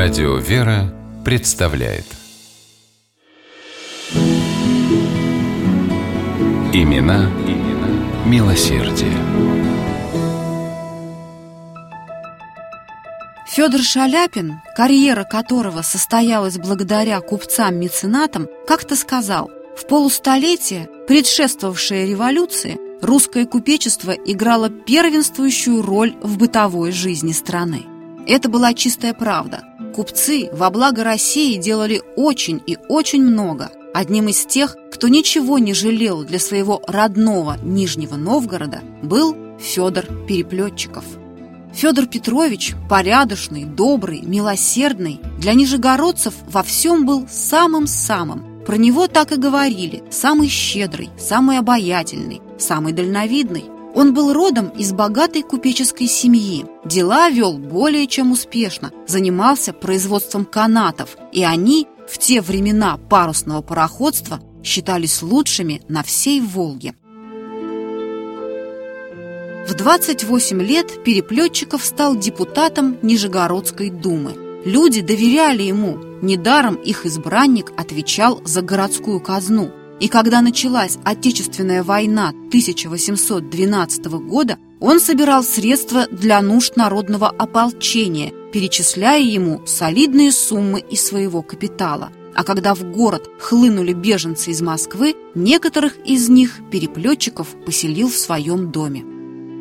Радио «Вера» представляет Имена, имена милосердие. Федор Шаляпин, карьера которого состоялась благодаря купцам-меценатам, как-то сказал, в полустолетие, предшествовавшее революции, русское купечество играло первенствующую роль в бытовой жизни страны. Это была чистая правда. Купцы во благо России делали очень и очень много. Одним из тех, кто ничего не жалел для своего родного Нижнего Новгорода, был Федор Переплетчиков. Федор Петрович, порядочный, добрый, милосердный, для нижегородцев во всем был самым-самым. Про него так и говорили – самый щедрый, самый обаятельный, самый дальновидный. Он был родом из богатой купеческой семьи, дела вел более чем успешно, занимался производством канатов, и они в те времена парусного пароходства считались лучшими на всей Волге. В 28 лет Переплетчиков стал депутатом Нижегородской думы. Люди доверяли ему, недаром их избранник отвечал за городскую казну. И когда началась Отечественная война 1812 года, он собирал средства для нужд народного ополчения, перечисляя ему солидные суммы из своего капитала. А когда в город хлынули беженцы из Москвы, некоторых из них переплетчиков поселил в своем доме.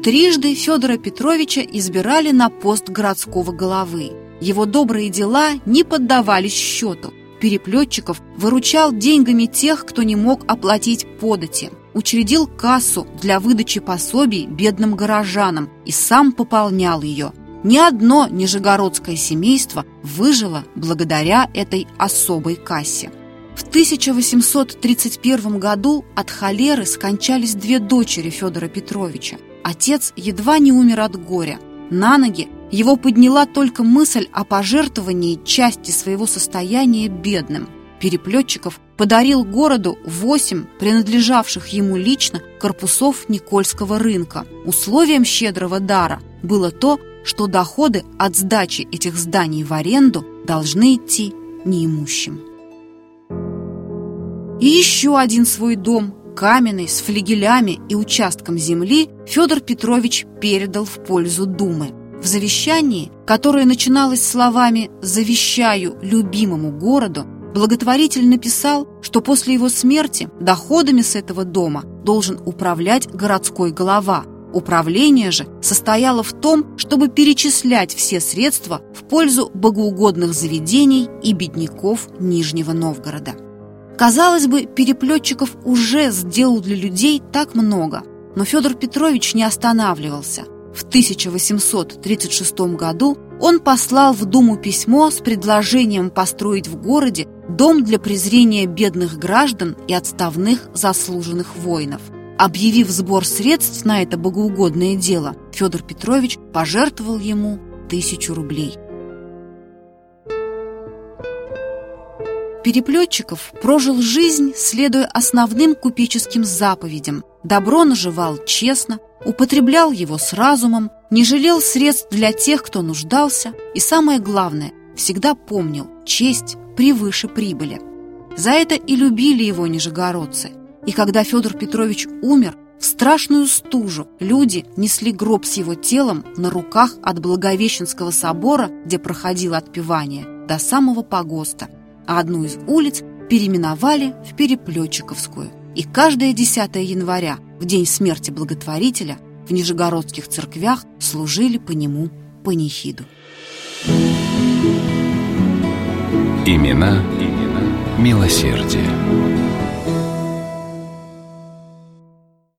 Трижды Федора Петровича избирали на пост городского головы. Его добрые дела не поддавались счету. Переплетчиков выручал деньгами тех, кто не мог оплатить подати, учредил кассу для выдачи пособий бедным горожанам и сам пополнял ее. Ни одно нижегородское семейство выжило благодаря этой особой кассе. В 1831 году от холеры скончались две дочери Федора Петровича. Отец едва не умер от горя. На ноги его подняла только мысль о пожертвовании части своего состояния бедным. Переплетчиков подарил городу восемь принадлежавших ему лично корпусов Никольского рынка. Условием щедрого дара было то, что доходы от сдачи этих зданий в аренду должны идти неимущим. И еще один свой дом каменный, с флигелями и участком земли, Федор Петрович передал в пользу Думы. В завещании, которое начиналось словами «завещаю любимому городу», благотворитель написал, что после его смерти доходами с этого дома должен управлять городской голова. Управление же состояло в том, чтобы перечислять все средства в пользу богоугодных заведений и бедняков Нижнего Новгорода. Казалось бы, переплетчиков уже сделал для людей так много, но Федор Петрович не останавливался. В 1836 году он послал в Думу письмо с предложением построить в городе дом для презрения бедных граждан и отставных заслуженных воинов. Объявив сбор средств на это богоугодное дело, Федор Петрович пожертвовал ему тысячу рублей – Переплетчиков прожил жизнь, следуя основным купеческим заповедям. Добро наживал честно, употреблял его с разумом, не жалел средств для тех, кто нуждался, и самое главное, всегда помнил, честь превыше прибыли. За это и любили его нижегородцы. И когда Федор Петрович умер, в страшную стужу люди несли гроб с его телом на руках от Благовещенского собора, где проходило отпевание, до самого погоста – а одну из улиц переименовали в Переплетчиковскую. И каждое 10 января, в день смерти благотворителя, в нижегородских церквях служили по нему панихиду. Имена, имена милосердие.